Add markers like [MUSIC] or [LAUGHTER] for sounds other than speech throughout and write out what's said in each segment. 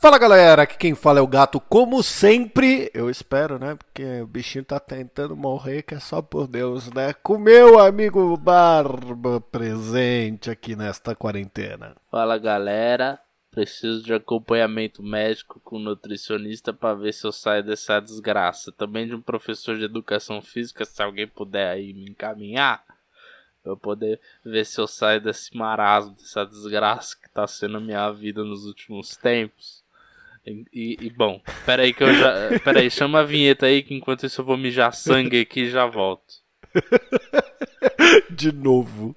Fala galera, aqui quem fala é o gato, como sempre, eu espero, né? Porque o bichinho tá tentando morrer, que é só por Deus, né? Com meu amigo Barba presente aqui nesta quarentena. Fala galera, preciso de acompanhamento médico com nutricionista para ver se eu saio dessa desgraça. Também de um professor de educação física, se alguém puder aí me encaminhar, eu poder ver se eu saio desse marasmo, dessa desgraça que tá sendo a minha vida nos últimos tempos. E, e, bom, peraí que eu já. [LAUGHS] Peraí, chama a vinheta aí que enquanto isso eu vou mijar sangue aqui e já volto. [LAUGHS] De novo.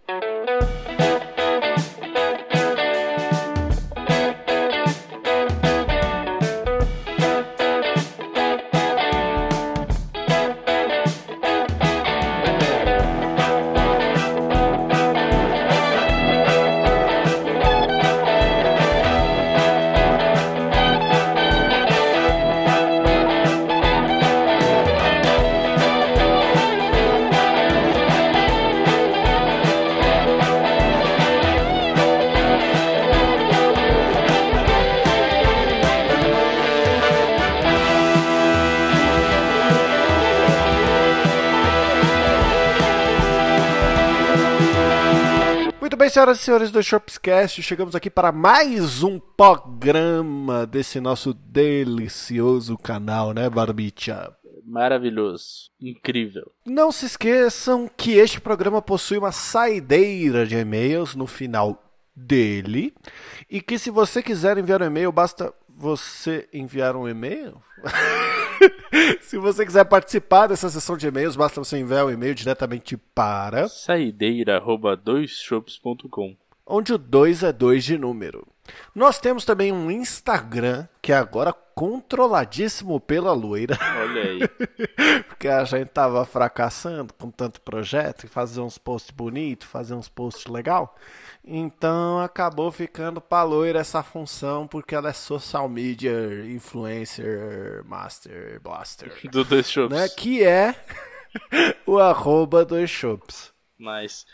Senhoras e senhores do Shopscast, chegamos aqui para mais um programa desse nosso delicioso canal, né, Barbicha? Maravilhoso, incrível. Não se esqueçam que este programa possui uma saideira de e-mails no final dele e que se você quiser enviar um e-mail, basta você enviar um e-mail? [LAUGHS] Se você quiser participar dessa sessão de e-mails, basta você enviar um e-mail diretamente para saideira@doisshops.com, onde o 2 é 2 de número. Nós temos também um Instagram que é agora controladíssimo pela loira. Olha aí. [LAUGHS] Porque a gente tava fracassando com tanto projeto e fazer uns posts bonitos, fazer uns posts legal. Então acabou ficando pra loira essa função porque ela é social media influencer master blaster. [LAUGHS] Do Dois Shops. Né? Que é [LAUGHS] o arroba Dois Shops. Mas,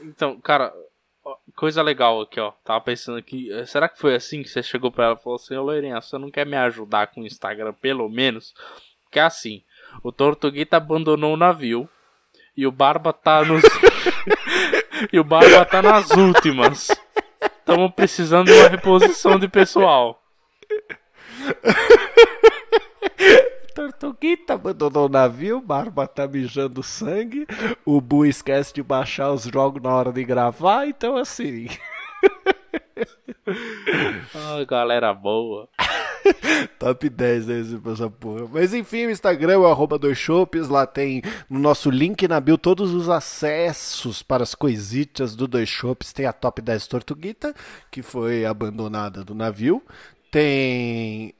então, cara, coisa legal aqui, ó. Tava pensando aqui, eh, será que foi assim que você chegou pra ela e falou assim, ô loirinha, você não quer me ajudar com o Instagram pelo menos? Porque é assim, o Tortuguita abandonou o navio e o Barba tá nos... [LAUGHS] e o Barba tá nas últimas. Estamos precisando de uma reposição de pessoal. Tortuguita abandonou o navio, Barba tá mijando sangue, o Bu esquece de baixar os jogos na hora de gravar, então assim. ah, galera boa. Top 10 esse essa porra. Mas enfim, o Instagram é o arroba dois shoppes, lá tem no nosso link na bio todos os acessos para as coisitas do Dois Shoppes. Tem a Top 10 Tortuguita, que foi abandonada do navio. Tem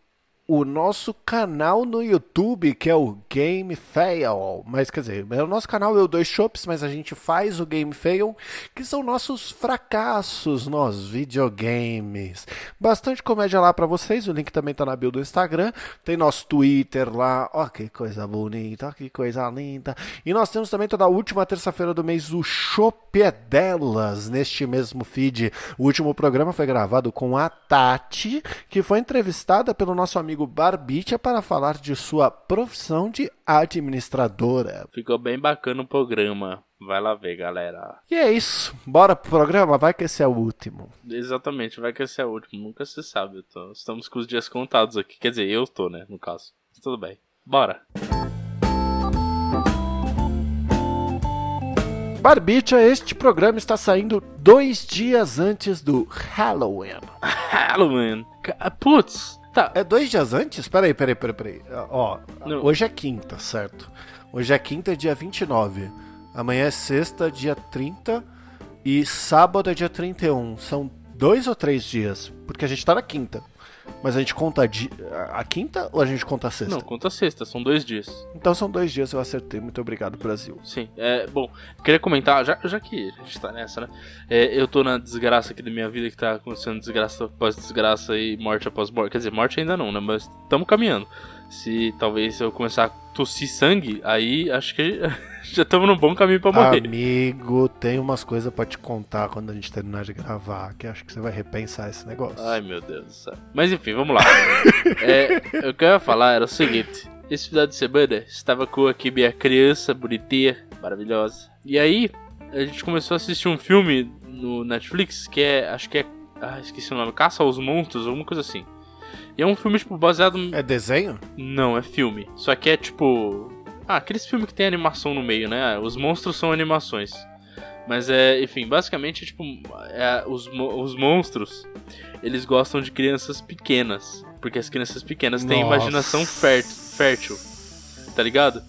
o nosso canal no YouTube, que é o Game Fail. Mas quer dizer, é o nosso canal é o Dois Shops, mas a gente faz o Game Fail, que são nossos fracassos nos videogames. Bastante comédia lá para vocês, o link também tá na bio do Instagram. Tem nosso Twitter lá, ó que coisa bonita, ó que coisa linda. E nós temos também toda a última terça-feira do mês o Chopp é Delas, neste mesmo feed. O último programa foi gravado com a Tati, que foi entrevistada pelo nosso amigo amigo Barbicha para falar de sua profissão de administradora. Ficou bem bacana o programa. Vai lá ver, galera. E é isso. Bora pro programa? Vai que esse é o último. Exatamente, vai que esse é o último. Nunca se sabe. Estamos com os dias contados aqui. Quer dizer, eu tô, né? No caso. Mas tudo bem. Bora. Barbicha, este programa está saindo dois dias antes do Halloween. [LAUGHS] Halloween? Putz, Tá. É dois dias antes? Peraí, peraí, peraí, peraí. Ó, Não. hoje é quinta, certo? Hoje é quinta, dia 29. Amanhã é sexta, dia 30. E sábado é dia 31. São dois ou três dias? Porque a gente tá na quinta. Mas a gente conta a, a quinta ou a gente conta a sexta? Não, conta a sexta, são dois dias. Então são dois dias, eu acertei. Muito obrigado, Brasil. Sim, é, bom, queria comentar, já, já que a gente tá nessa, né? É, eu tô na desgraça aqui da minha vida, que tá acontecendo desgraça após desgraça e morte após morte. Quer dizer, morte ainda não, né? Mas estamos caminhando. Se talvez eu começar a tossir sangue, aí acho que [LAUGHS] já estamos num bom caminho para morrer. Amigo, tem umas coisas para te contar quando a gente terminar de gravar, que acho que você vai repensar esse negócio. Ai, meu Deus do céu. Mas enfim, vamos lá. [LAUGHS] é, o que eu ia falar era o seguinte. Esse final de semana, estava com aqui minha criança bonitinha, maravilhosa. E aí, a gente começou a assistir um filme no Netflix que é, acho que é, ah, esqueci o nome, Caça aos Monstros, alguma coisa assim. E é um filme, tipo, baseado... É desenho? Não, é filme. Só que é, tipo... Ah, aqueles filmes que tem animação no meio, né? Os monstros são animações. Mas é, enfim, basicamente, tipo, é, os, os monstros, eles gostam de crianças pequenas. Porque as crianças pequenas têm Nossa. imaginação fértil, tá ligado?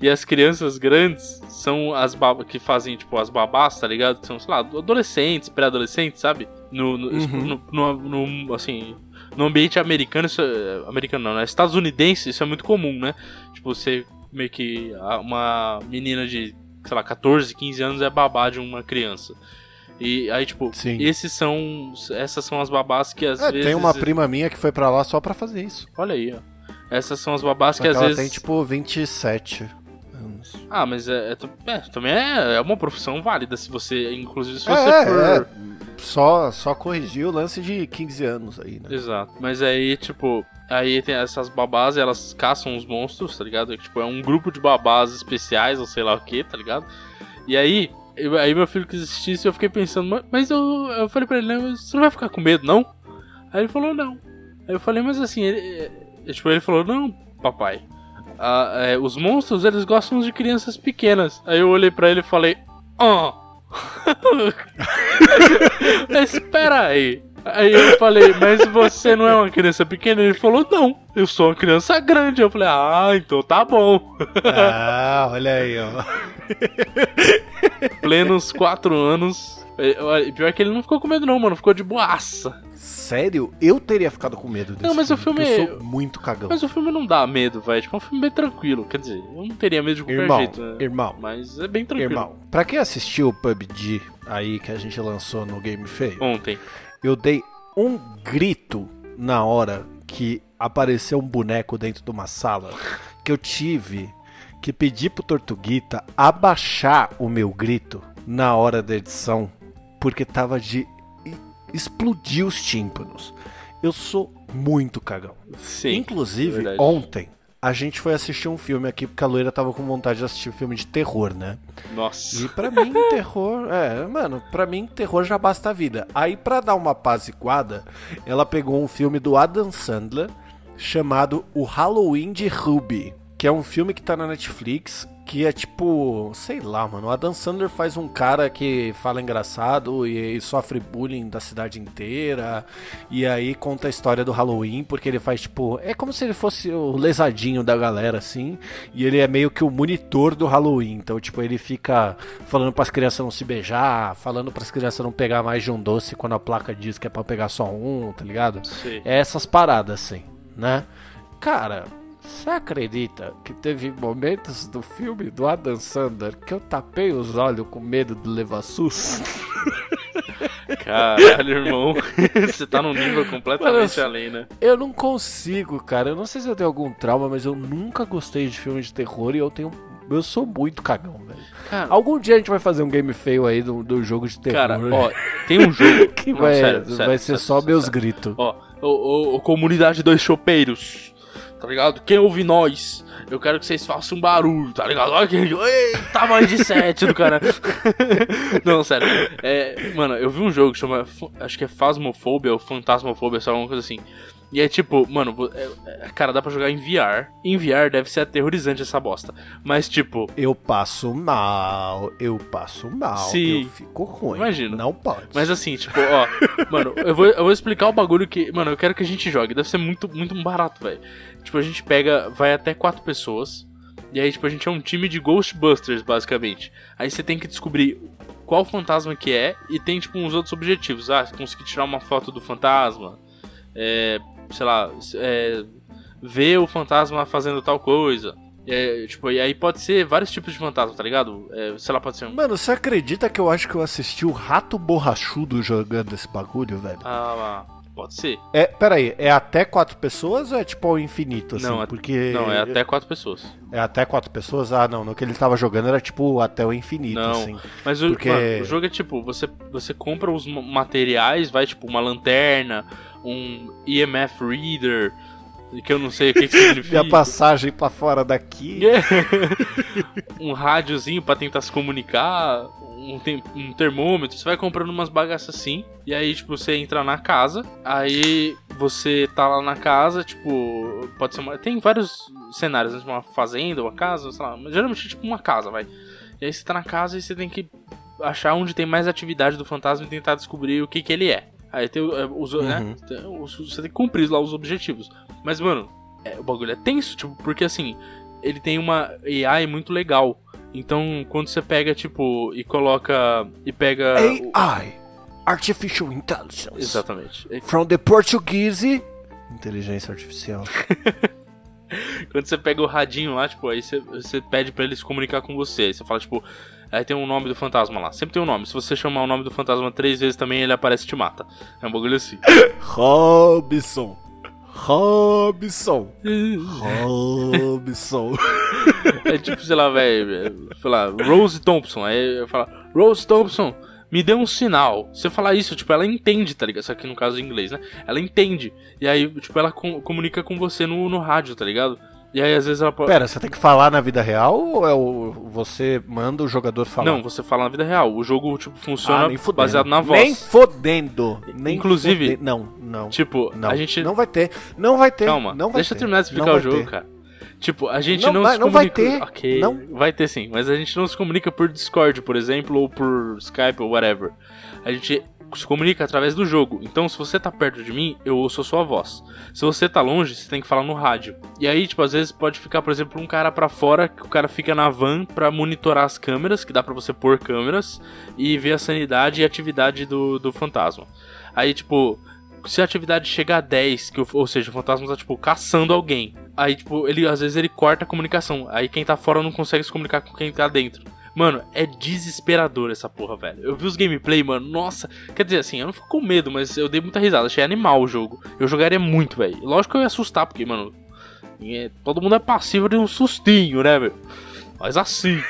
E as crianças grandes são as que fazem, tipo, as babás, tá ligado? Que são, sei lá, adolescentes, pré-adolescentes, sabe? No, no, Uhum. no, no- no- assim, no ambiente americano, isso é, americano não, né? Estadunidense, isso é muito comum, né? Tipo, você meio que uma menina de, sei lá, 14, 15 anos é babá de uma criança. E aí, tipo, Sim. esses são. Essas são as babás que às É, vezes. tem uma prima minha que foi pra lá só pra fazer isso. Olha aí, ó. Essas são as babás Só que que às ela vezes. tem, tipo, 27 anos. Ah, mas é, é é, também é, é uma profissão válida se você, inclusive, se É, você é, for. é. Só, só corrigiu o lance de 15 anos aí, né? Exato. Mas aí, tipo, aí tem essas babás e elas caçam os monstros, tá ligado? Tipo, é um grupo de babás especiais ou sei lá o que, tá ligado? E aí, eu- aí meu filho quis assistir isso e eu fiquei pensando, "Mas- eu, eu falei pra ele, "Não, mas você não vai ficar com medo, não? Aí ele falou, não. Aí eu falei, mas assim, ele, é- tipo, ele falou, não, papai. Ah, é, os monstros, eles gostam de crianças pequenas. Aí eu olhei pra ele e falei, ah. [LAUGHS] Espera aí. Aí eu falei, mas você não é uma criança pequena? Ele falou, não, eu sou uma criança grande. Eu falei, ah, então tá bom. Ah, olha aí, ó. Plenos quatro anos. É, Pior que ele não ficou com medo, não, mano. Ficou de boaça. Sério? Eu teria ficado com medo desse Não, mas o porque filme- Eu sou muito cagão. Mas o filme não dá medo, velho. Tipo, é um filme bem tranquilo. Quer dizer, eu não teria medo de qualquer Irmão, jeito, né? irmão, Mas é bem tranquilo. irmão. Pra quem assistiu o PUBG aí que a gente lançou no Game Feio, Ontem. eu dei um grito na hora que apareceu um boneco dentro de uma sala [LAUGHS] que eu tive que pedir pro Tortuguita abaixar o meu grito na hora da edição porque tava de explodir os tímpanos. Eu sou muito cagão. Sim. Inclusive, verdade. ontem a gente foi assistir um filme aqui porque a loira tava com vontade de assistir filme de terror, né? Nossa. E pra mim, [LAUGHS] terror. É, mano, pra mim, terror já basta a vida. Aí, pra dar uma apaziguada, ela pegou um filme do Adam Sandler chamado O Halloween de Ruby, que é um filme que tá na Netflix. Que é tipo, sei lá, mano. O Adam Sandler faz um cara que fala engraçado e, e sofre bullying da cidade inteira. E aí conta a história do Halloween, porque ele faz tipo. É como se ele fosse o lesadinho da galera, assim. E ele é meio que o monitor do Halloween. Então, tipo, ele fica falando pras crianças não se beijar, falando pras crianças não pegar mais de um doce quando a placa diz que é pra pegar só um, tá ligado? Sim. É essas paradas, assim, né? Cara, você acredita que teve momentos do filme do Adam Sandler que eu tapei os olhos com medo de levar susto? [LAUGHS] Caralho, irmão. [LAUGHS] Você tá num nível completamente Mano, além, né? Eu não consigo, cara. Eu não sei se eu tenho algum trauma, mas eu nunca gostei de filme de terror e eu tenho. Eu sou muito cagão, velho. Cara, Algum dia a gente vai fazer um game feio aí do, do jogo de terror. cara ó, tem um jogo. [LAUGHS] que Não, vai, sério, vai sério, ser sério, só meus gritos. Ó, ô, ô, ô, comunidade dois chopeiros, tá ligado? Quem ouve nós, eu quero que vocês façam um barulho, tá ligado? Olha que. Ei, tamanho de sete do cara. [LAUGHS] Não, sério. É, mano, eu vi um jogo que chama. Acho que é Phasmophobia ou Fantasmofobia, sei lá, alguma coisa assim. E é tipo, mano, é- é- cara, dá pra jogar em VR. Em VR deve ser aterrorizante essa bosta. Mas, tipo, Eu passo mal, eu passo mal, Sim. eu fico ruim. Imagino. Não pode. Mas assim, tipo, ó, [LAUGHS] mano, eu vou, eu vou explicar o bagulho que, mano, eu quero que a gente jogue. Deve ser muito, muito barato, velho. Tipo, a gente pega, vai até quatro pessoas. E aí, tipo, a gente é um time de Ghostbusters, basicamente. Aí você tem que descobrir qual fantasma que é e tem, tipo, uns outros objetivos. Ah, conseguir tirar uma foto do fantasma. É, sei lá, é, ver o fantasma fazendo tal coisa. É, tipo, e aí pode ser vários tipos de fantasma, tá ligado? É, sei lá, pode ser um. Mano, você acredita que eu acho que eu assisti o Rato Borrachudo jogando esse bagulho, velho? Ah. Pode ser. É, peraí, é até quatro pessoas ou é tipo ao infinito, assim? Não, é- Porque. Não, é até quatro pessoas. É até quatro pessoas? Ah, não. No que ele tava jogando era tipo até o infinito, Não. assim. Mas o, Porque- mano, o jogo é tipo, você, você compra os ma- materiais, vai tipo uma lanterna, um EMF reader, que eu não sei o que, que [LAUGHS] significa. Minha passagem pra fora daqui. [LAUGHS] um rádiozinho pra tentar se comunicar, um, um termômetro, você vai comprando umas bagaças assim, e aí, tipo, você entra na casa, aí você tá lá na casa, tipo, pode ser uma. Tem vários cenários, né? uma fazenda, uma casa, sei lá, mas geralmente é tipo uma casa, vai. E aí você tá na casa e você tem que achar onde tem mais atividade do fantasma e tentar descobrir o que que ele é. Aí tem o- é, os, né? Uhum. Os- Você tem que cumprir lá os objetivos. Mas, mano, é, o bagulho é tenso, tipo, porque assim, ele tem uma AI muito legal. Então, quando você pega, tipo, e coloca. E pega. o- AI. Artificial Intelligence. Exatamente. From the Portuguese. Inteligência artificial. [LAUGHS] Quando você pega o radinho lá, tipo, aí você, você pede pra ele se comunicar com você. Aí você fala, tipo, aí tem um nome do fantasma lá. Sempre tem um nome. Se você chamar o nome do fantasma três vezes também, ele aparece e te mata. É um bagulho assim. [LAUGHS] Robson. Robson. Robson. É tipo, sei lá, velho, sei lá, Rose Thompson. Aí eu falo, Rose Thompson, me dê um sinal. Se eu falar isso, tipo, ela entende, tá ligado? Só que no caso em inglês, né? Ela entende. E aí, tipo, ela com- comunica com você no, no rádio, tá ligado? E aí, às vezes, ela pode. Pera, você tem que falar na vida real ou é o, você manda o jogador falar? Não, você fala na vida real. O jogo, tipo, Ah, funciona fudendo. baseado na voz. Nem fodendo. Nem Inclusive- Não, não. Tipo, não. a gente. Não vai ter. Não vai ter. Calma, não vai deixa eu ter. terminar de explicar Não o jogo, ter. cara. Tipo, a gente Não não, vai- se não vai comunica. ter, Ok, não. vai ter sim, mas a gente não se comunica por Discord, por exemplo, ou por Skype ou whatever. A gente se comunica através do jogo. Então, se você tá perto de mim, eu ouço a sua voz. Se você tá longe, você tem que falar no rádio. E aí, tipo, às vezes pode ficar, por exemplo, um cara pra fora, que o cara fica na van pra monitorar as câmeras, que dá pra você pôr câmeras, e ver a sanidade e atividade do, do fantasma. Aí, tipo, se a atividade chega a 10, que ou seja, o fantasma tá, tipo, caçando alguém. Aí, tipo, ele às vezes ele corta a comunicação. Aí quem tá fora não consegue se comunicar com quem tá dentro. Mano, é desesperador essa porra, velho. Eu vi os gameplay, mano. Nossa. Quer dizer, assim, eu não fico com medo, mas eu dei muita risada. Achei animal o jogo. Eu jogaria muito, velho. Lógico que eu ia assustar, porque, mano. é- todo mundo é passivo de um sustinho, né, velho? Mas assim.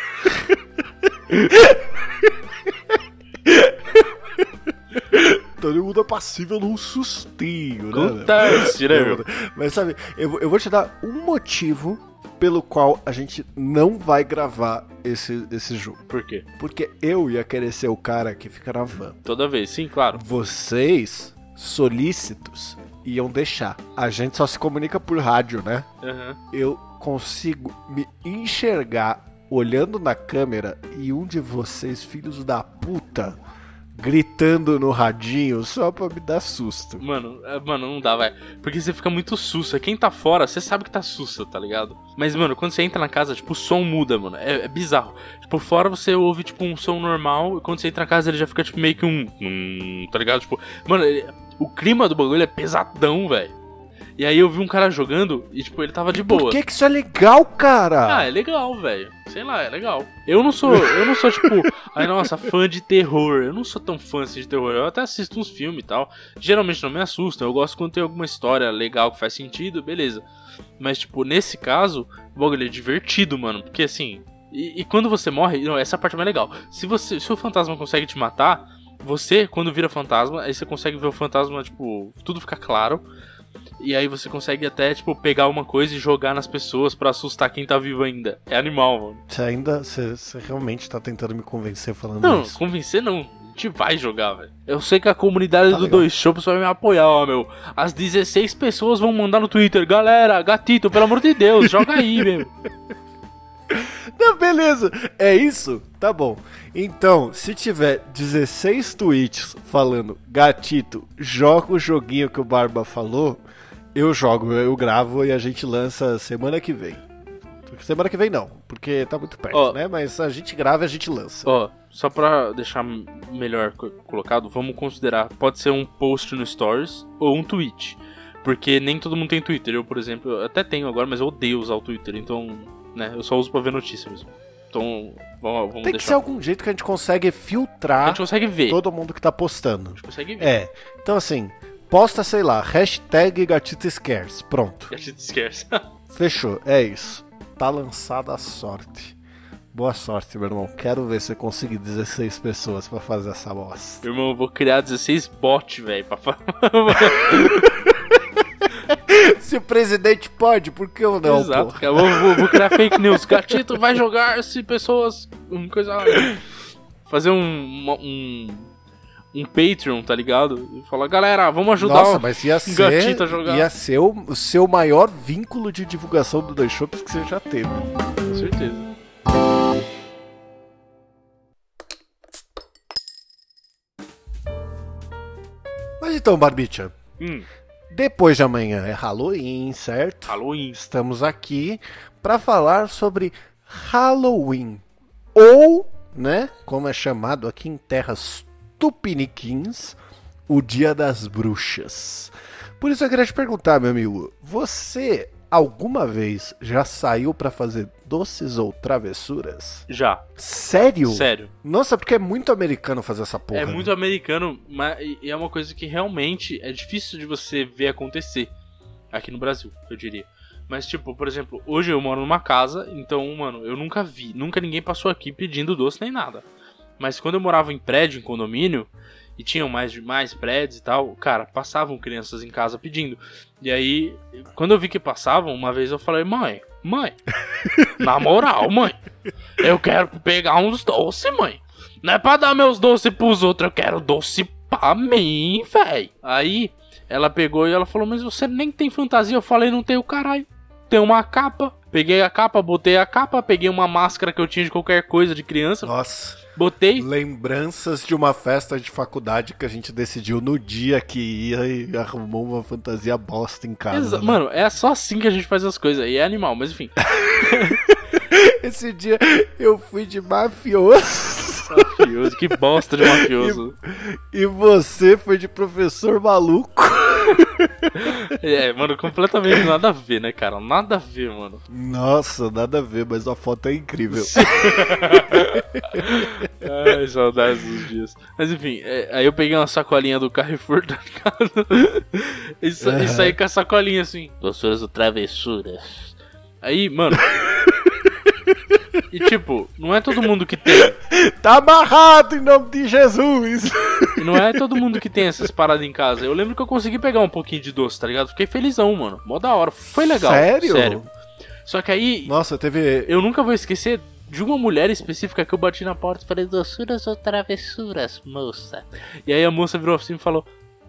Todo mundo é passível num sustinho, né? Acontece, né, meu? Mas sabe, eu, eu vou te dar um motivo pelo qual a gente não vai gravar esse, esse jogo. Por quê? Porque eu ia querer ser o cara que fica na van. Toda vez, sim, claro. Vocês, solícitos, iam deixar. A gente só se comunica por rádio, né? Aham. Eu consigo me enxergar olhando na câmera e um de vocês, filhos da puta, gritando no radinho só pra me dar susto. Mano, é, mano, não dá, velho. Porque você fica muito sussa. Quem tá fora, você sabe que tá sussa, tá ligado? Mas, mano, quando você entra na casa, tipo, o som muda, mano. É, é bizarro. Tipo, fora você ouve, tipo, um som normal. E quando você entra na casa, ele já fica, tipo, meio que um. um tá ligado? Tipo, mano, ele- o clima do bagulho é pesadão, velho. E aí eu vi um cara jogando e, tipo, ele tava de boa. Por que, que isso é legal, cara? Ah, é legal, velho. Sei lá, é legal. Eu não sou, eu não sou tipo, [LAUGHS] ai nossa, fã de terror. Eu não sou tão fã assim de terror. Eu até assisto uns filmes e tal. Geralmente não me assustam. Eu gosto quando tem alguma história legal que faz sentido, beleza. Mas tipo, nesse caso, o bagulho é divertido, mano, porque assim, e, e quando você morre, não, essa é parte mais legal. Se você, se o fantasma consegue te matar, você quando vira fantasma, aí você consegue ver o fantasma, tipo, tudo fica claro. E aí você consegue até, tipo, pegar uma coisa e jogar nas pessoas pra assustar quem tá vivo ainda. É animal, mano. Você ainda. Você, você realmente tá tentando me convencer falando Não, isso. convencer não. A gente vai jogar, velho. Eu sei que a comunidade Tá do legal. Dois Shops vai me apoiar, ó, meu. As 16 pessoas vão mandar no Twitter. Galera, gatito, pelo amor de Deus, joga aí, [LAUGHS] meu. [LAUGHS] Não, beleza. É isso? Tá bom. Então, se tiver 16 tweets falando gatito, joga o joguinho que o Barba falou, eu jogo, eu gravo e a gente lança semana que vem. Semana que vem não, porque tá muito perto, Ó. né? Mas a gente grava e a gente lança. Ó, só pra deixar melhor co- colocado, vamos considerar. Pode ser um post no Stories ou um tweet. Porque nem todo mundo tem Twitter. Eu, por exemplo, até tenho agora, mas eu odeio usar o Twitter. Então, né, eu só uso pra ver notícia mesmo. Então, vamos, Tem que deixar. ser algum jeito que a gente consegue A filtrar gente consegue ver. todo mundo que tá postando. A gente consegue ver. É. Então, assim, Posta, sei lá, hashtag Gatita Scares. Pronto. Gatita Scares. [LAUGHS] Fechou, é isso. Tá lançada a sorte. Boa sorte, meu irmão. Quero ver você conseguir 16 pessoas pra fazer essa bosta. Meu irmão, eu vou criar 16 bots, velho, pra falar. [LAUGHS] [LAUGHS] Se o presidente pode, por que eu não, Exato, cara. Vou, vou- vou criar fake news. Gatito vai jogar se pessoas. Coisa. Fazer um. Um. Um Patreon, tá ligado? E falar, galera, vamos ajudar Nossa, o mas ia um gatito ser, a jogar. ia ser o, o seu maior vínculo de divulgação do Dois Shops que você já teve. Com certeza. Mas então, Barbicha, Hum, depois de amanhã é Halloween, certo? Halloween. Estamos aqui para falar sobre Halloween. Ou, né, como é chamado aqui em terras tupiniquins, o Dia das Bruxas. Por isso eu queria te perguntar, meu amigo, você alguma vez já saiu para fazer doces ou travessuras? Já. Sério? Sério. Nossa, porque é muito americano fazer essa porra. É né? muito americano, mas é uma coisa que realmente é difícil de você ver acontecer aqui no Brasil, eu diria. Mas, tipo, por exemplo, hoje eu moro numa casa, então, mano, eu nunca vi, nunca ninguém passou aqui pedindo doce nem nada. Mas quando eu morava em prédio, em condomínio, e tinham mais mais prédios e tal, cara, passavam crianças em casa pedindo. E aí, quando eu vi que passavam, uma vez eu falei, mãe, mãe, [LAUGHS] na moral, mãe, eu quero pegar uns doces, mãe. Não é pra dar meus doces pros outros, eu quero doce pra mim, véi. Aí ela pegou e ela falou: Mas você nem tem fantasia. Eu falei: Não tenho caralho. Tem uma capa. Peguei a capa, botei a capa, peguei uma máscara que eu tinha de qualquer coisa de criança, Nossa, botei. lembranças de uma festa de faculdade que a gente decidiu no dia que ia e arrumou uma fantasia bosta em casa. Exa- né? Mano, é só assim que a gente faz as coisas. E é animal, mas enfim. [LAUGHS] Esse dia eu fui de mafioso Mafioso, que bosta de mafioso. [LAUGHS] e você foi de professor maluco. [LAUGHS] É, mano, completamente nada a ver, né, cara? Nada a ver, mano. Nossa, nada a ver, mas a foto é incrível. [LAUGHS] Ai, saudades dos dias. Mas enfim, é, aí eu peguei uma sacolinha do Carrefour, tá ligado? E, sa e saí com a sacolinha assim. Ou travessuras. Aí, mano. E tipo, não é todo mundo que tem. [LAUGHS] Tá amarrado em nome de Jesus. E não é todo mundo que tem essas paradas em casa. Eu lembro que eu consegui pegar um pouquinho de doce, tá ligado? Fiquei felizão, mano. Mó da hora. Foi legal. Sério? Sério. Só que aí, Nossa, teve. eu nunca vou esquecer de uma mulher específica que eu bati na porta e falei, doçuras ou travessuras, moça? E aí a moça virou assim e falou,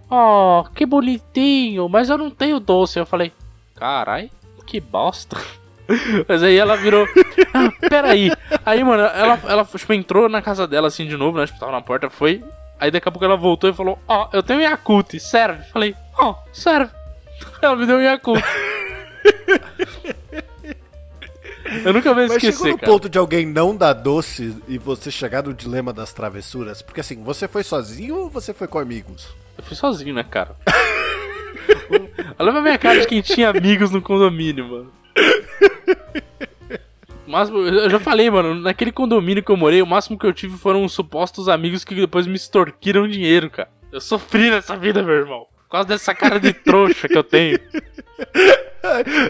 oh, que bonitinho, mas eu não tenho doce. Eu falei, carai, que bosta. Mas aí ela virou, ah, peraí. Aí, mano, ela, ela tipo, entrou na casa dela assim de novo, né? Tipo, tava na porta, foi. Aí daqui a pouco ela voltou e falou, ó, eu tenho Yakult, serve? Falei, ó, serve. [LAUGHS] Ela me deu um Yakult. Eu nunca vou Mas chegou no cara. ponto de alguém não dar doce e você chegar no dilema das travessuras? Porque assim, você foi sozinho ou você foi com amigos? Eu fui sozinho, né, cara? [LAUGHS] Olha pra minha cara de quem tinha amigos no condomínio, mano. [LAUGHS] Mas eu já falei, mano, naquele condomínio que eu morei, o máximo que eu tive foram os supostos amigos que depois me extorquiram dinheiro, cara. Eu sofri nessa vida, meu irmão. Por causa dessa cara de trouxa que eu tenho.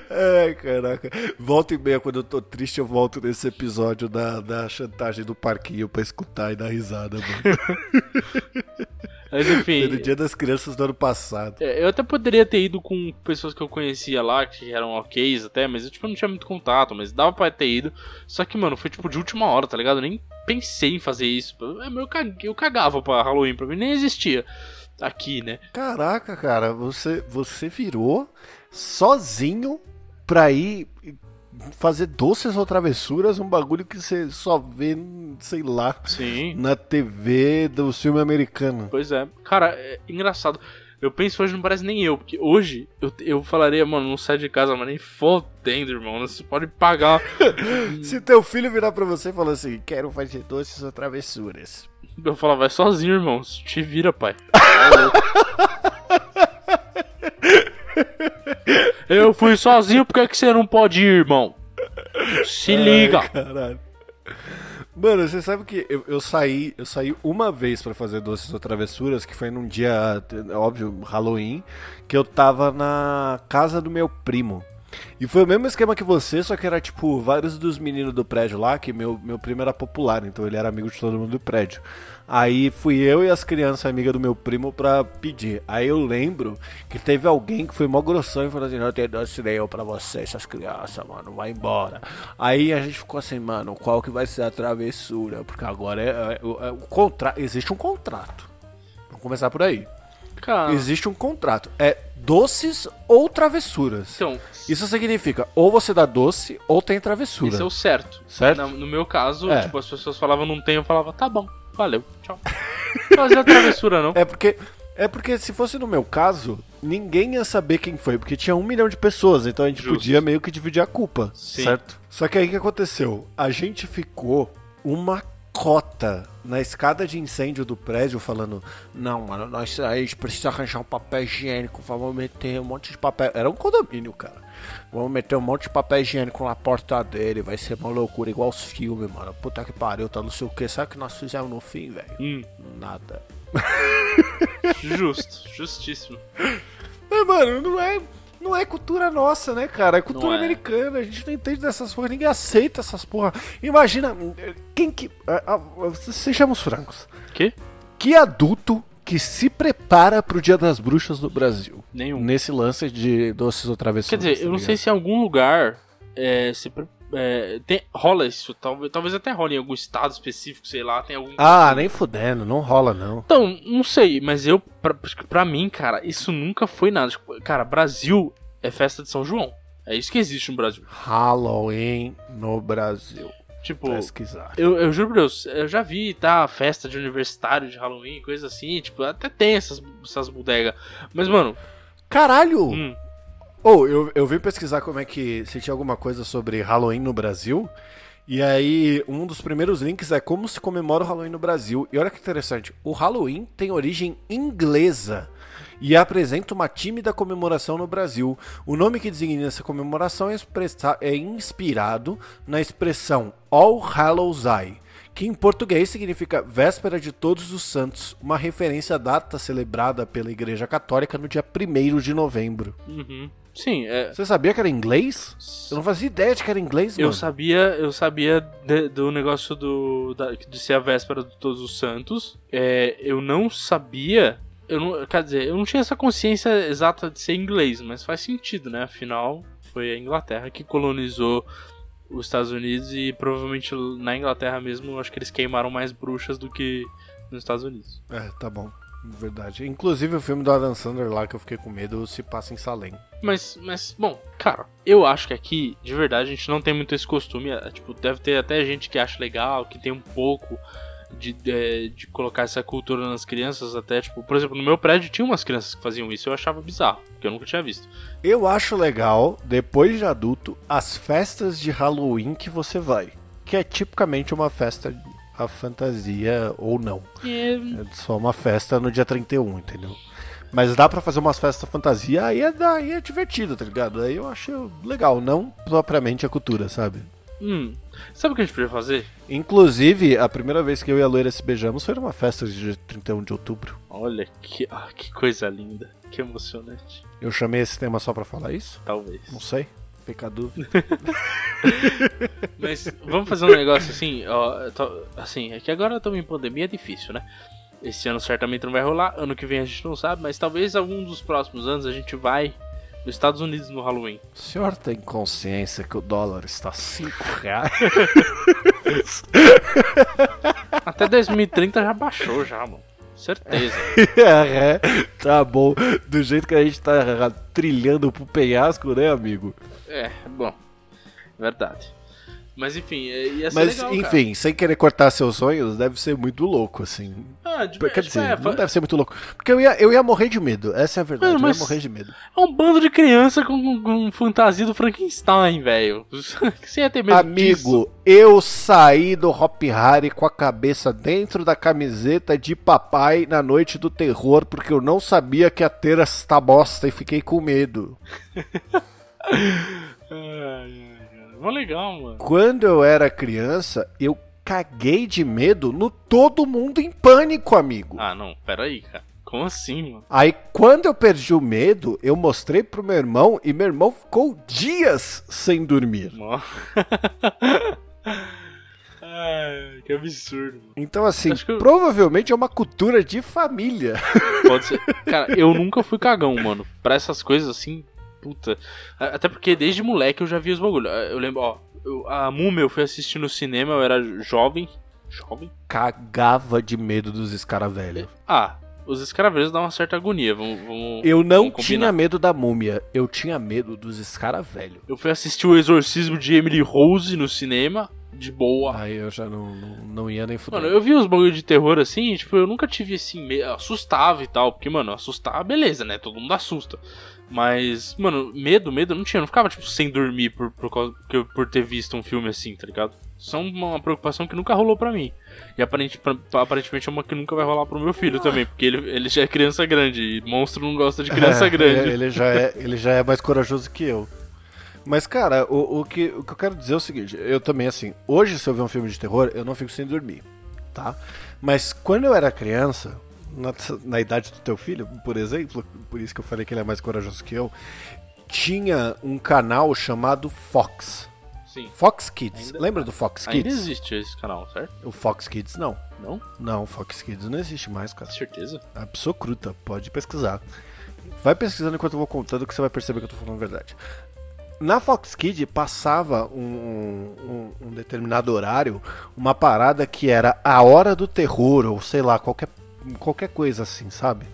Ai, caraca. Volta e meia, quando eu tô triste, eu volto nesse episódio da, da chantagem do parquinho pra escutar e dar risada, mano. [LAUGHS] Mas Foi enfim. no dia das crianças do ano passado. É, Eu até poderia ter ido com pessoas que eu conhecia lá, que eram ok até, mas eu tipo, não tinha muito contato, mas dava pra ter ido. Só que, mano, foi tipo de última hora, tá ligado? Eu nem pensei em fazer isso. Eu, eu cagava pra Halloween, pra mim nem existia aqui, né? Caraca, cara, você, você virou sozinho pra ir fazer doces ou travessuras, um bagulho que você só vê, sei lá, Sim. na TV do filme americano. Pois é. Cara, é engraçado. Eu penso hoje não parece nem eu, porque hoje eu, eu falaria, mano, não sai de casa, mas nem fodendo, irmão. Você pode pagar. [LAUGHS] Se teu filho virar pra você e falar assim, quero fazer doces ou travessuras. Eu falava, vai sozinho, irmão. Te vira, pai. [LAUGHS] Eu fui sozinho, por que, que você não pode ir, irmão? Se liga. Ai, caralho. Mano, você sabe que eu, eu saí, eu saí uma vez pra fazer doces ou travessuras, que foi num dia, óbvio, Halloween, que eu tava na casa do meu primo. E foi o mesmo esquema que você, só que era tipo vários dos meninos do prédio lá, que meu, meu primo era popular, então ele era amigo de todo mundo do prédio. Aí fui eu e as crianças amigas do meu primo pra pedir. Aí eu lembro que teve alguém que foi mó grossão e falou assim: Não, tem doce nenhum pra vocês, essas crianças, mano, vai embora. Aí a gente ficou assim, mano, qual que vai ser a travessura? Porque agora é, é, é o contra... existe um contrato. Vamos começar por aí. Cara, Existe um contrato. É doces ou travessuras. então, Isso significa ou você dá doce ou tem travessura. isso é o certo. Certo? Na- no meu caso, É. tipo, as pessoas falavam não tem, eu falava, tá bom, valeu, tchau. [LAUGHS] Não fazia travessura, não. É porque. É porque se fosse no meu caso, ninguém ia saber quem foi, porque tinha um milhão de pessoas, então a gente Justo. podia meio que dividir a culpa, Sim. certo? Só que aí o que aconteceu? A gente ficou uma cota na escada de incêndio do prédio falando, não, mano, nós a gente precisa arranjar um papel higiênico, vamos meter um monte de papel. Era um condomínio, cara. Vamos meter um monte de papel higiênico na porta dele, vai ser uma loucura, igual os filmes, mano. Puta que pariu, tá não sei o que. Sabe o que nós fizemos no fim, velho? Hum, Nada. [LAUGHS] justo, justíssimo. Mas, mano, não é, não é cultura nossa, né, cara? É cultura é. americana. A gente não entende dessas porra. Ninguém aceita essas porra. Imagina, quem que. Sejamos francos. Que? Que adulto que se prepara pro Dia das Bruxas do Brasil? Nenhum. Nesse lance de doces ou travessuras. Quer dizer, eu não sei se em algum lugar é, se, pre- é, tem, rola isso. Talvez, talvez até rola em algum estado específico, sei lá, tem algum. Ah, nem fudendo, não rola não. Então, não sei, mas eu, pra, pra mim, cara, isso nunca foi nada. Tipo, cara, Brasil é festa de São João. É isso que existe no Brasil. Halloween no Brasil. Tipo, Pesquisar. eu, eu juro por Deus, eu já vi, tá, festa de aniversário de Halloween, coisa assim, tipo, até tem essas, essas bodegas. Mas, mano, Caralho! hum, Ou eu, eu vim pesquisar como é que se tinha alguma coisa sobre Halloween no Brasil. E aí, um dos primeiros links é como se comemora o Halloween no Brasil. E olha que interessante, o Halloween tem origem inglesa e apresenta uma tímida comemoração no Brasil. O nome que designa essa comemoração é, é inspirado na expressão All Hallows Eve, que em português significa Véspera de Todos os Santos, uma referência à data celebrada pela Igreja Católica no dia 1 de novembro. uhum. Sim, é, Você sabia que era inglês? Eu não fazia ideia de que era inglês, Eu mano. sabia, eu sabia de- do negócio do da- de ser a véspera de Todos os Santos. É, eu não sabia, eu não, quer dizer, eu não tinha essa consciência exata de ser inglês, mas faz sentido, né? Afinal, foi a Inglaterra que colonizou os Estados Unidos e provavelmente na Inglaterra mesmo, eu acho que eles queimaram mais bruxas do que nos Estados Unidos. É, tá bom. Verdade. Inclusive o filme do Adam Sandler lá que eu fiquei com medo se passa em Salem. Mas, mas, bom, cara, eu acho que aqui, de verdade, a gente não tem muito esse costume. é, Tipo, deve ter até gente que acha legal, que tem um pouco de, de, de colocar essa cultura nas crianças. Até, tipo, por exemplo, no meu prédio tinha umas crianças que faziam isso. Eu achava bizarro, porque eu nunca tinha visto. Eu acho legal, depois de adulto, as festas de Halloween que você vai. Que é tipicamente uma festa a fantasia ou não. E, É só uma festa no dia 31, entendeu? Mas dá pra fazer umas festas fantasia, aí é, aí é divertido, tá ligado? Aí eu acho legal, não propriamente a cultura, sabe? hum, sabe o que a gente podia fazer? Inclusive, a primeira vez que eu e a Loira se beijamos foi numa festa de dia 31 de outubro. Olha que, ah, que coisa linda, que emocionante. Eu chamei esse tema só pra falar isso? Talvez. Não sei. Dúvida. [LAUGHS] Mas vamos fazer um negócio assim, ó, tô- assim, é que agora estamos em pandemia, é difícil, né? Esse ano certamente não vai rolar, ano que vem a gente não sabe, mas talvez algum dos próximos anos a gente vai nos Estados Unidos no Halloween. O senhor tem consciência que o dólar está 5 reais? [LAUGHS] Até 2030 já baixou já, mano. Certeza. [LAUGHS] é, tá bom. Do jeito que a gente tá trilhando pro penhasco, né, amigo? É, bom. Verdade. Mas enfim, é- ia ser Mas, legal, cara. enfim, sem querer cortar seus sonhos, deve ser muito louco, assim. Ah, de, Quer dizer, é, não deve ser muito louco. Porque eu ia, eu ia morrer de medo, essa é a verdade. Mano, Eu mas- ia morrer de medo. é um bando de criança com, com, fantasia do Frankenstein, velho. [LAUGHS] Você ia ter medo disso? Amigo, eu saí do Hop Harry com a cabeça dentro da camiseta de papai na noite do terror, porque eu não sabia que ia ter esta bosta e fiquei com medo. [LAUGHS] Ai, ai. Mó legal, mano. Quando eu era criança, eu caguei de medo no Todo Mundo em Pânico, amigo. Ah, não, pera aí, cara. Como assim, mano? Aí, quando eu perdi o medo, eu mostrei pro meu irmão e meu irmão ficou dias sem dormir. [LAUGHS] Ai, que absurdo. mano. Então, assim, eu- provavelmente é uma cultura de família. Pode ser. Cara, eu nunca fui cagão, mano. Pra essas coisas assim, puta. Até porque desde moleque eu já vi os bagulho. Eu lembro, ó. eu- a Múmia eu fui assistir no cinema, eu era jovem. Jovem? Cagava de medo dos escaravelhos. Ah, os escraveiros dão uma certa agonia. Vamos, vamos, Eu não vamos tinha medo da múmia, eu tinha medo dos escaravelhos. Eu fui assistir o Exorcismo de Emily Rose no cinema, de boa. Aí eu já não, não, não ia nem fuder. Mano, eu vi os bagulho de terror assim, tipo, eu nunca tive assim, assustava e tal, porque, mano, assustar, beleza, né? Todo mundo assusta. Mas, mano, medo, medo não tinha, eu não ficava, tipo, sem dormir por, por, causa, por ter visto um filme assim, tá ligado? Isso é uma preocupação que nunca rolou pra mim. E aparente, pra- aparentemente é uma que nunca vai rolar pro meu filho também, porque ele, ele já é criança grande, e monstro não gosta de criança É, grande. Ele já, é, ele já é mais corajoso que eu. Mas, cara, o, o, que, o que eu quero dizer é o seguinte: eu também, assim, hoje, se eu ver um filme de terror, eu não fico sem dormir, tá? Mas quando eu era criança, na, na idade do teu filho, por exemplo, por isso que eu falei que ele é mais corajoso que eu, tinha um canal chamado Fox. Sim. Fox Kids. Ainda- Lembra do Fox Ainda Kids? existe esse canal, certo? O Fox Kids não. Não? Não, o Fox Kids não existe mais, cara. Certeza? Absoluta, pode pesquisar. Vai pesquisando enquanto eu vou contando que você vai perceber que eu tô falando a verdade. Na Fox Kids passava um, um- um determinado horário uma parada que era a hora do terror, ou sei lá, qualquer, qualquer coisa assim, sabe?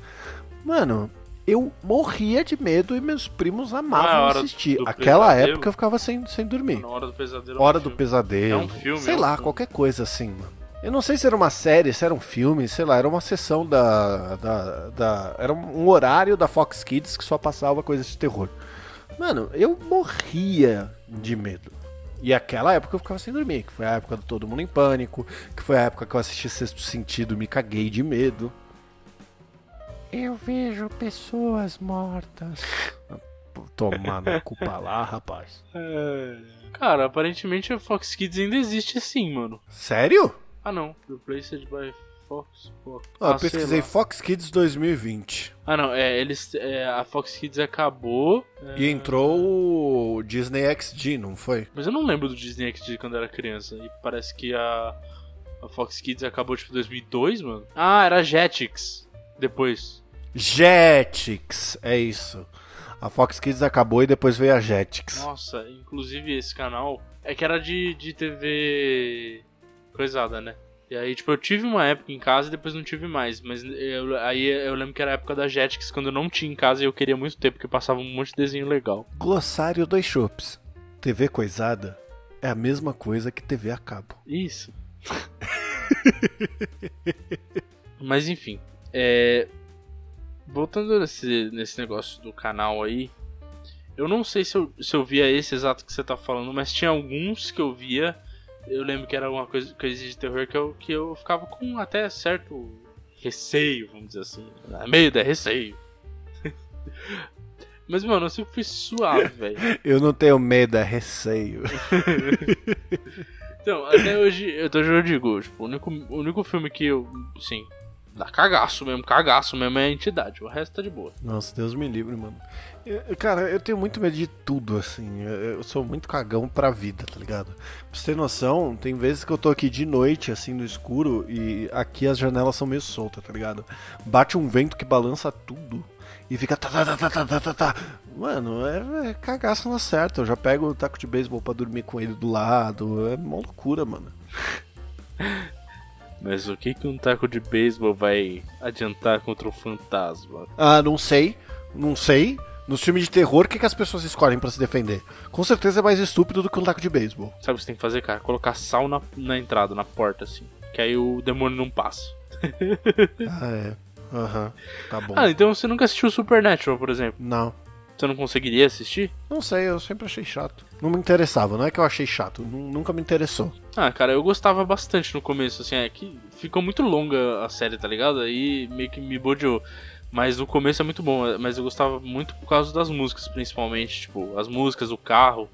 Mano, eu morria de medo e meus primos amavam hora assistir. Aquela pesadelo? época eu ficava sem, sem dormir. Na hora do pesadelo. é um Hora do filme. Pesadelo. É um filme, Sei é um lá, filme. qualquer coisa assim, mano. Eu não sei se era uma série, se era um filme, sei lá, era uma sessão da. da, da- era um horário da Fox Kids que só passava coisas de terror. Mano, eu morria de medo. E aquela época eu ficava sem dormir, que foi a época do Todo Mundo em Pânico, que foi a época que eu assisti Sexto Sentido e me caguei de medo. Eu vejo pessoas mortas. Tomar no cu pra lá, rapaz. Cara, aparentemente a Fox Kids ainda existe sim, mano. Sério? Ah não, Replaced by Fox. Ó, eu Ah, sei pesquisei. Fox Kids 2020. Ah não, é, eles. é, a Fox Kids acabou. é, E entrou o Disney XD, não foi? Mas eu não lembro do Disney XD quando eu era criança. E parece que a. A Fox Kids acabou tipo em 2002, mano. Ah, era Jetix. Depois. Jetix, é isso. A Fox Kids acabou e depois veio a Jetix. Nossa, inclusive esse canal é que era de, de TV coisada, né? E aí, tipo, eu tive uma época em casa e depois não tive mais. Mas eu- aí eu lembro que era a época da Jetix, quando eu não tinha em casa e eu queria muito ter, porque passava um monte de desenho legal. Glossário dois Shops. TV coisada é a mesma coisa que TV a cabo. Isso. [LAUGHS] Mas enfim, é... voltando nesse, nesse negócio do canal aí, eu não sei se eu, se eu via esse exato que você tá falando, mas tinha alguns que eu via. Eu lembro que era alguma coisa, coisa de terror que eu, que eu ficava com até certo receio, vamos dizer assim. Medo é receio. [LAUGHS] Mas, mano, eu sempre fui suave, velho. [LAUGHS] Eu não tenho medo, é receio. [LAUGHS] Então, até hoje, eu tô eu digo, tipo, o único, o único filme que eu, assim, dá cagaço mesmo, cagaço mesmo é a entidade, o resto tá de boa. Nossa, Deus me livre, mano. Eu- cara, eu tenho muito medo de tudo, assim. Eu, eu sou muito cagão pra vida, tá ligado? Pra você ter noção, tem vezes que eu tô aqui de noite, assim, no escuro, e aqui as janelas são meio soltas, tá ligado? Bate um vento que balança tudo e fica. Tá, tá, tá, tá, tá, tá, tá, tá. Mano, é, é cagaço na certa. Eu já pego o taco de beisebol pra dormir com ele do lado. É uma loucura, mano. [LAUGHS] Mas o que que um taco de beisebol vai adiantar contra o fantasma? Ah, não sei. Não sei. Nos filmes de terror, o que, que as pessoas escolhem pra se defender? Com certeza é mais estúpido do que um taco de beisebol. Sabe o que você tem que fazer, cara? Colocar sal na, na entrada, na porta, assim, que aí o demônio não passa. [LAUGHS] Ah, é. Aham. Tá bom. Ah, então você nunca assistiu Supernatural, por exemplo? Não. Você não conseguiria assistir? Não sei, eu sempre achei chato. Não me interessava, não é que eu achei chato, nu- nunca me interessou. Ah, cara, eu gostava bastante no começo, assim, é que ficou muito longa a série, tá ligado? Aí meio que me bodeou. Mas no começo é muito bom, mas eu gostava muito por causa das músicas, principalmente, tipo, as músicas, o carro.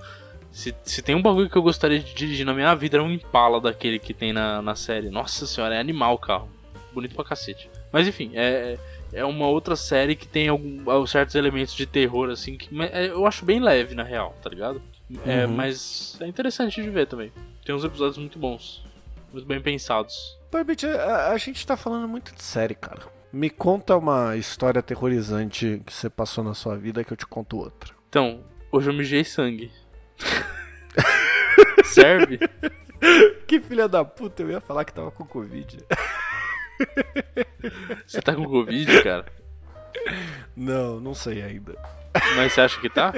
Se, se tem um bagulho que eu gostaria de dirigir na minha vida, era um Impala daquele que tem na, na série. Nossa senhora, é animal o carro. Bonito pra cacete. Mas enfim, é, é uma outra série que tem algum, certos elementos de terror, assim, que é, eu acho bem leve, na real, tá ligado? É, Uhum. Mas é interessante de ver também. Tem uns episódios muito bons. Muito bem pensados. Barbit, a, a gente tá falando muito de série, cara. Me conta uma história aterrorizante que você passou na sua vida que eu te conto outra. Então, hoje eu mijei sangue. [LAUGHS] Serve? [LAUGHS] Que filha da puta, eu ia falar que tava com Covid. Você tá com Covid, cara? Não, não sei ainda. Mas você acha que tá?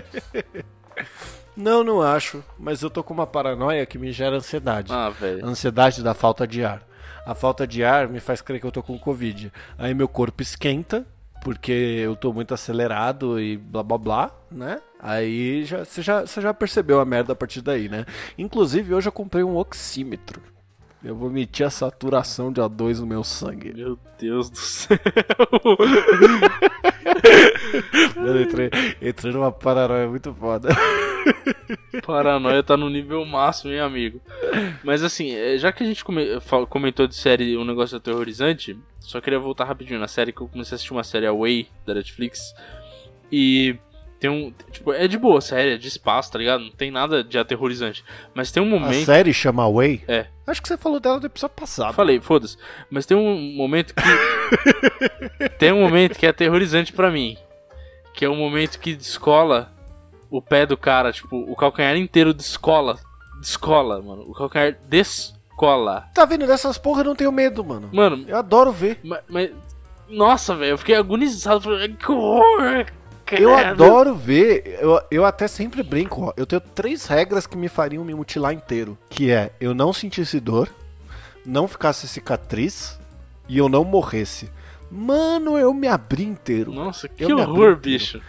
Não, não acho, mas eu tô com uma paranoia que me gera ansiedade. Ah, velho. Ansiedade da falta de ar. A falta de ar me faz crer que eu tô com Covid. Aí meu corpo esquenta, porque eu tô muito acelerado e blá blá blá, né? Aí já, você, já, você já percebeu a merda a partir daí, né? Inclusive, hoje eu comprei um oxímetro. Eu vou medir a saturação de O2 no meu sangue. Meu Deus do céu. [LAUGHS] Entrei, entrei numa paranoia muito foda. Paranoia tá no nível máximo, hein, amigo? Mas assim, é, já que a gente fa- comentou de série um negócio aterrorizante, só queria voltar rapidinho na série que eu comecei a assistir uma série Away da Netflix. E tem um. Tipo, é de boa a série, é de espaço, tá ligado? Não tem nada de aterrorizante. Mas tem um A momento. série chama Away? É. Acho que você falou dela no episódio passado. Falei, foda-se. Mas tem um momento que. [LAUGHS] tem um momento que é aterrorizante pra mim. Que é o momento que descola o pé do cara, tipo, o calcanhar inteiro descola. Descola, mano. O calcanhar descola. Tá vendo? Dessas porra eu não tenho medo, mano. Mano, Eu adoro ver. mas. mas- nossa, velho, eu fiquei agonizado. Falei, que horror! Eu credo." adoro ver. Eu, eu até sempre brinco, ó. Eu tenho três regras que me fariam me mutilar inteiro. Que é eu não sentisse dor, não ficasse cicatriz e eu não morresse. Mano, eu me abri inteiro. Nossa, que Eu horror, bicho.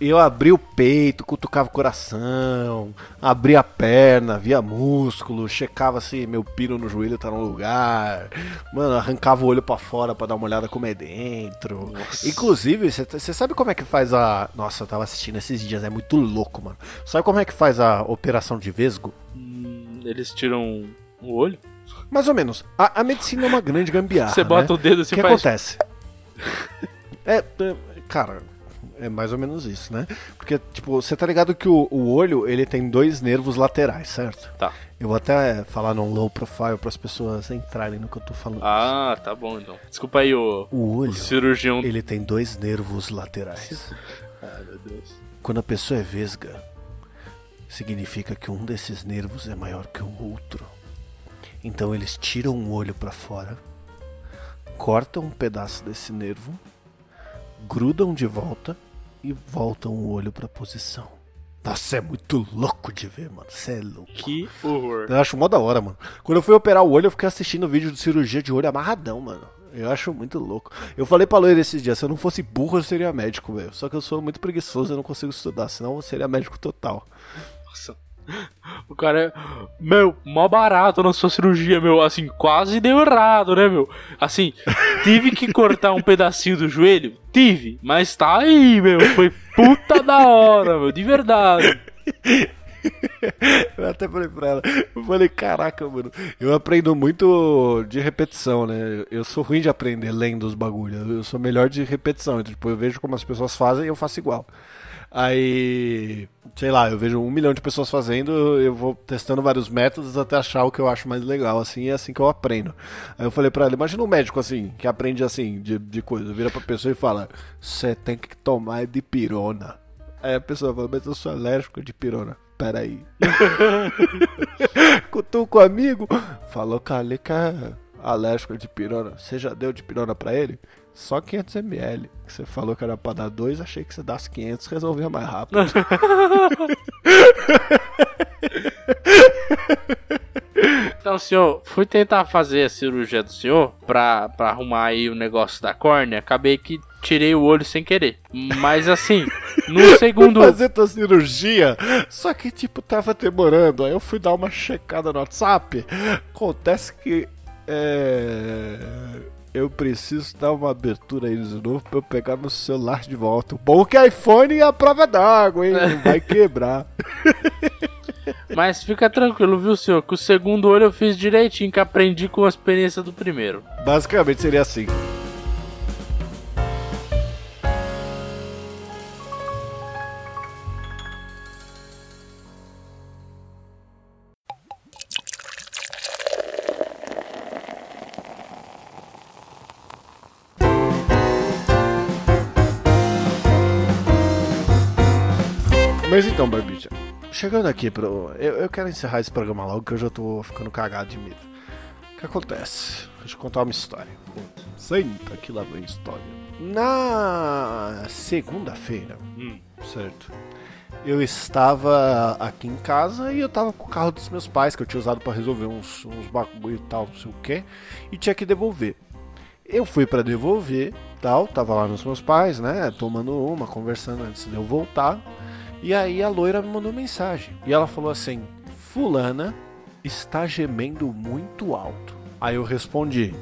Eu abri o peito, cutucava o coração, abria a perna, via músculo, checava se meu piro no joelho tá no lugar. Mano, arrancava o olho pra fora pra dar uma olhada como é dentro. Nossa. Inclusive, você sabe como é que faz a. Nossa, eu tava assistindo esses dias, é muito louco, mano. Sabe como é que faz a operação de vesgo? Hum, Eles tiram o olho? Mais ou menos. A, a medicina é uma grande gambiarra. Você bota né? o dedo O assim que e faz. acontece? [LAUGHS] É, é, cara, é mais ou menos isso, né? Porque, tipo, você tá ligado que o, o olho, ele tem dois nervos laterais, certo? Tá. Eu vou até falar num low profile para as pessoas entrarem no que eu tô falando. Ah, tá bom então. Desculpa aí, o, O o olho, cirurgião. ele tem dois nervos laterais. Ai, [LAUGHS] meu Deus. Quando a pessoa é vesga, significa que um desses nervos é maior que o outro. Então eles tiram o olho para fora, cortam um pedaço desse nervo, grudam de volta e voltam o olho para posição. Nossa, é muito louco de ver, mano. Você é louco. Que horror. Eu acho mó da hora, mano. Quando eu fui operar o olho, eu fiquei assistindo vídeo de cirurgia de olho amarradão, mano. Eu acho muito louco. Eu falei pra Loira esses dias, se eu não fosse burro, eu seria médico, velho. Só que eu sou muito preguiçoso, eu não consigo estudar, senão eu seria médico total. Nossa. [LAUGHS] O cara é. Meu, mó barato na sua cirurgia, meu. Assim, quase deu errado, né, meu? Assim, tive que cortar um pedacinho do joelho? Tive. Mas tá aí, meu. Foi puta da hora, meu. De verdade. Eu até falei pra ela, eu falei, caraca, mano, eu aprendo muito de repetição, né? Eu sou ruim de aprender lendo os bagulhos, eu sou melhor de repetição. Então, tipo, eu vejo como as pessoas fazem e eu faço igual. Aí, sei lá, eu vejo um milhão de pessoas fazendo, eu vou testando vários métodos até achar o que eu acho mais legal, assim, é assim que eu aprendo. Aí eu falei pra ela, imagina um médico assim, que aprende assim, de, de coisa, vira pra pessoa e fala, você tem que tomar de pirona. Aí a pessoa fala, mas eu sou alérgico de pirona. Peraí. [LAUGHS] Cutuca o amigo. Falou é alérgico de pirona. Você já deu de pirona pra ele? Só 500ml. Que você falou que era pra dar dois, achei que você dasse 500 resolvia mais rápido. [LAUGHS] Então, senhor, fui tentar fazer a cirurgia do senhor pra, pra arrumar aí o negócio da córnea. Acabei que tirei o olho sem querer. Mas assim, [LAUGHS] no segundo. Fazer tua cirurgia, só que tipo tava demorando. Aí eu fui dar uma checada no WhatsApp. Acontece que é, eu preciso dar uma abertura aí de novo pra eu pegar meu celular de volta. O bom é que iPhone é a prova d'água, hein? Não vai quebrar. [LAUGHS] Mas fica tranquilo, viu, senhor? Que o segundo olho eu fiz direitinho, que aprendi com a experiência do primeiro. Basicamente seria assim. Mas então, Barbicha, chegando aqui pro. Eu, eu quero encerrar esse programa logo que eu já tô ficando cagado de medo. O que acontece? Deixa eu contar uma história. Senta que lá vem história. Na segunda-feira, Hum. certo? Eu estava aqui em casa e eu tava com o carro dos meus pais, que eu tinha usado pra resolver uns, uns bagulho e tal, não sei o que, e tinha que devolver. Eu fui pra devolver, tal, tava lá nos meus pais, né, tomando uma, conversando antes de eu voltar. E aí a loira me mandou mensagem. E ela falou assim: Fulana está gemendo muito alto. Aí eu respondi: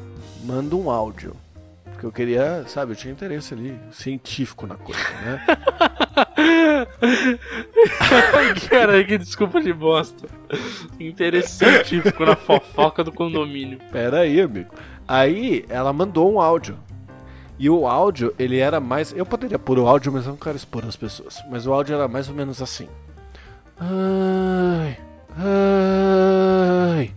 manda um áudio. Porque eu queria, sabe, eu tinha interesse ali, científico na coisa, né? [LAUGHS] Caralho, que desculpa de bosta. Interesse científico na fofoca do condomínio. Pera aí, amigo. Aí ela mandou um áudio. E o áudio, ele era mais. Eu poderia pôr o áudio, mas eu não quero expor as pessoas. Mas o áudio era mais ou menos assim. Ai. Ai.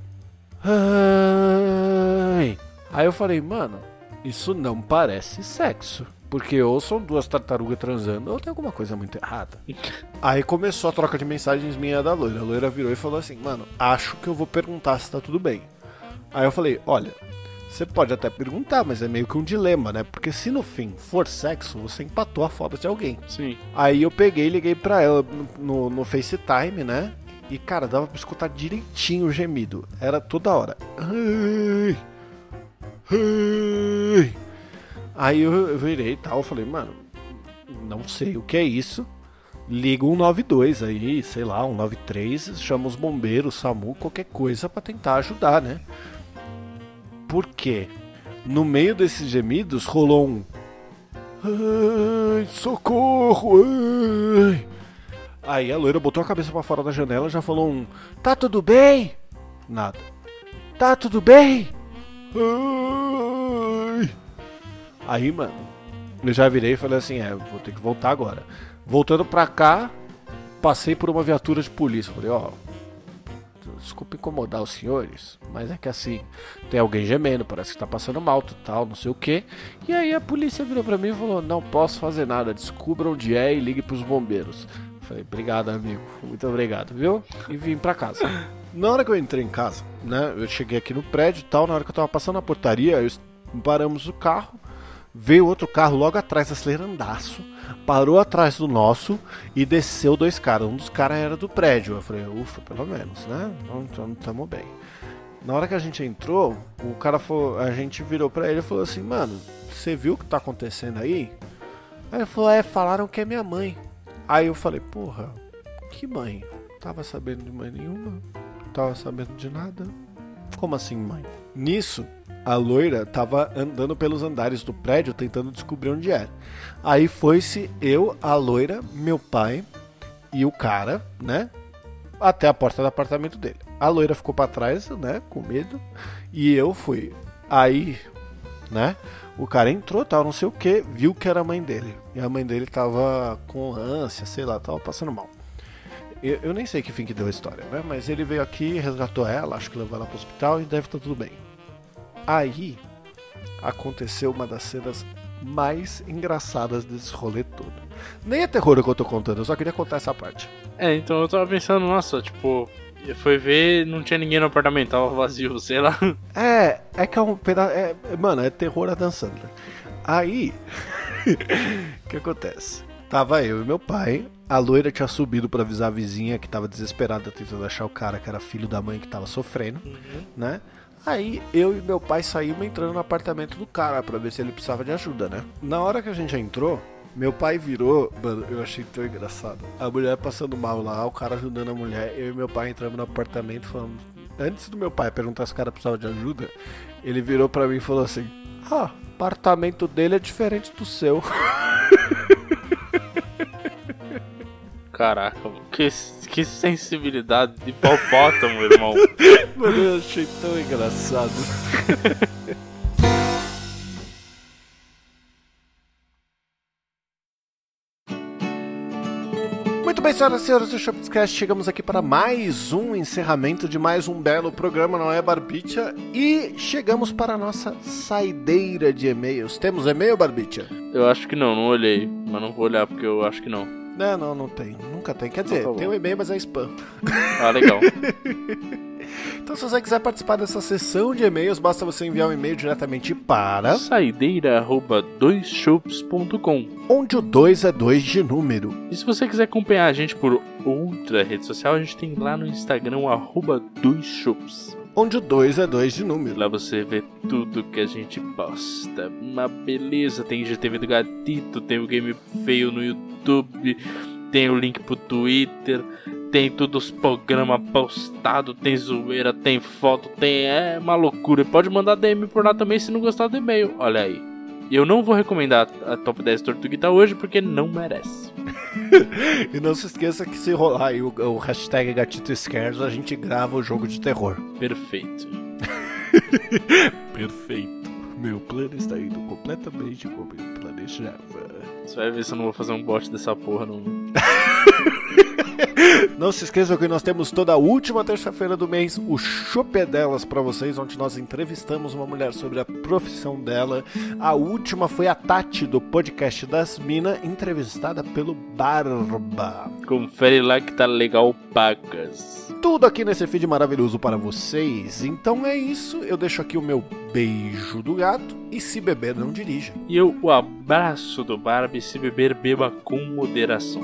Ai. Aí eu falei, mano, isso não parece sexo. Porque ou são duas tartarugas transando ou tem alguma coisa muito errada. Aí começou a troca de mensagens minha da loira. A loira virou e falou assim: Mano, acho que eu vou perguntar se tá tudo bem. Aí eu falei: Olha, você pode até perguntar, mas é meio que um dilema, né? Porque se no fim for sexo, você empatou a foda de alguém. Sim. Aí eu peguei e liguei pra ela no, no FaceTime, né? E cara, dava pra escutar direitinho o gemido. Era toda hora. Aí eu, virei e tal, falei, mano, não sei o que é isso. Liga um 92 aí, sei lá, um 93, chama os bombeiros, SAMU, qualquer coisa pra tentar ajudar, né? Por quê? No meio desses gemidos rolou um Ai, socorro! Ai. Aí a loira botou a cabeça pra fora da janela e já falou um Tá tudo bem? Nada. Tá tudo bem? Ai. Aí, mano, eu já virei e falei assim, é, vou ter que voltar agora. Voltando pra cá, passei por uma viatura de polícia. Falei, ó, desculpa incomodar os senhores, mas é que assim, tem alguém gemendo, parece que tá passando mal, tal, não sei o que. E aí a polícia virou pra mim e falou: Não posso fazer nada, descubra onde é e ligue pros bombeiros. Falei, obrigado, amigo, muito obrigado, viu? E vim pra casa. [LAUGHS] Na hora que eu entrei em casa, né, eu cheguei aqui no prédio e tal, na hora que eu tava passando na portaria, eu, paramos o carro, veio outro carro logo atrás, acelerandaço, parou atrás do nosso e desceu dois caras. Um dos caras era do prédio. Eu falei, ufa, pelo menos, né? Então estamos bem. Na hora que a gente entrou, o cara falou, a gente virou pra ele e falou assim, mano, você viu o que tá acontecendo aí? Aí ele falou, é, falaram que é minha mãe. Aí eu falei, porra, que mãe? Tava sabendo de mãe nenhuma? Tava sabendo de nada? Como assim, mãe? Nisso, a loira tava andando pelos andares do prédio tentando descobrir onde era. Aí foi-se eu, a loira, meu pai e o cara, né? Até a porta do apartamento dele. A loira ficou para trás, né? Com medo. E eu fui. Aí, né? O cara entrou, tal, não sei o que, viu que era a mãe dele. E a mãe dele tava com ânsia, sei lá, tava passando mal. Eu, eu nem sei que fim que deu a história, né? Mas ele veio aqui, resgatou ela, acho que levou ela pro hospital e deve estar tudo bem. Aí aconteceu uma das cenas mais engraçadas desse rolê todo. Nem é terror o que eu tô contando, eu só queria contar essa parte. É, então eu tava pensando, nossa, tipo, foi ver, não tinha ninguém no apartamento, tava vazio, [LAUGHS] sei lá. É, é que é um pedaço. É, mano, é terror a dançando. Aí, [LAUGHS] o que acontece? Tava eu e meu pai, a loira tinha subido pra avisar a vizinha que tava desesperada tentando achar o cara que era filho da mãe que tava sofrendo, né? Aí eu e meu pai saímos entrando no apartamento do cara pra ver se ele precisava de ajuda, né? Na hora que a gente entrou, meu pai virou, mano, eu achei tão engraçado. A mulher passando mal lá, o cara ajudando a mulher, eu e meu pai entramos no apartamento falando. Antes do meu pai perguntar se o cara precisava de ajuda, ele virou pra mim e falou assim: Ah, apartamento dele é diferente do seu. [LAUGHS] Caraca, que, que sensibilidade de hipopótamo, irmão. [LAUGHS] Mano, eu achei tão engraçado. [LAUGHS] Muito bem, senhoras e senhores do Shopscast, chegamos aqui para mais um encerramento de mais um belo programa, não é, Barbicha? E chegamos para a nossa saideira de e-mails. Temos e-mail, Barbicha? Eu acho que não, não olhei, mas não vou olhar porque eu acho que não. Não, não, não tem. Nunca tem. Quer dizer, tem um e-mail, mas é spam. [LAUGHS] Ah, legal. [LAUGHS] Então, se você quiser participar dessa sessão de e-mails, basta você enviar um e-mail diretamente para Saideira arroba doisshops.com. onde o 2 é 2 de número. E se você quiser acompanhar a gente por outra rede social, a gente tem lá no Instagram o arroba doisshops. Onde o 2 é 2 de número. Lá você vê tudo que a gente posta. Uma beleza, tem GTV do Gatito, tem o Game Feio no YouTube, tem o link pro Twitter, tem todos os programas postados, tem zoeira, tem foto, tem. É uma loucura. Pode mandar DM por lá também se não gostar do e-mail. Olha aí. E eu não vou recomendar a top 10 Tortuguita hoje porque não merece. [LAUGHS] E não se esqueça que se rolar aí o, o hashtag Gatito Scares, a gente grava o jogo de terror. Perfeito. [LAUGHS] Perfeito. Meu plano está indo completamente como eu planejava. Você vai ver se eu não vou fazer um bot dessa porra, não. [LAUGHS] Não se esqueçam que nós temos toda a última terça-feira do mês o Chopé Delas pra vocês, onde nós entrevistamos uma mulher sobre a profissão dela. A última foi a Tati do podcast das Minas, entrevistada pelo Barba. Confere lá que tá legal pacas. Tudo aqui nesse feed maravilhoso para vocês. Então é isso, eu deixo aqui o meu beijo do gato e se beber não dirija. E eu o abraço do Barbie se beber beba com moderação.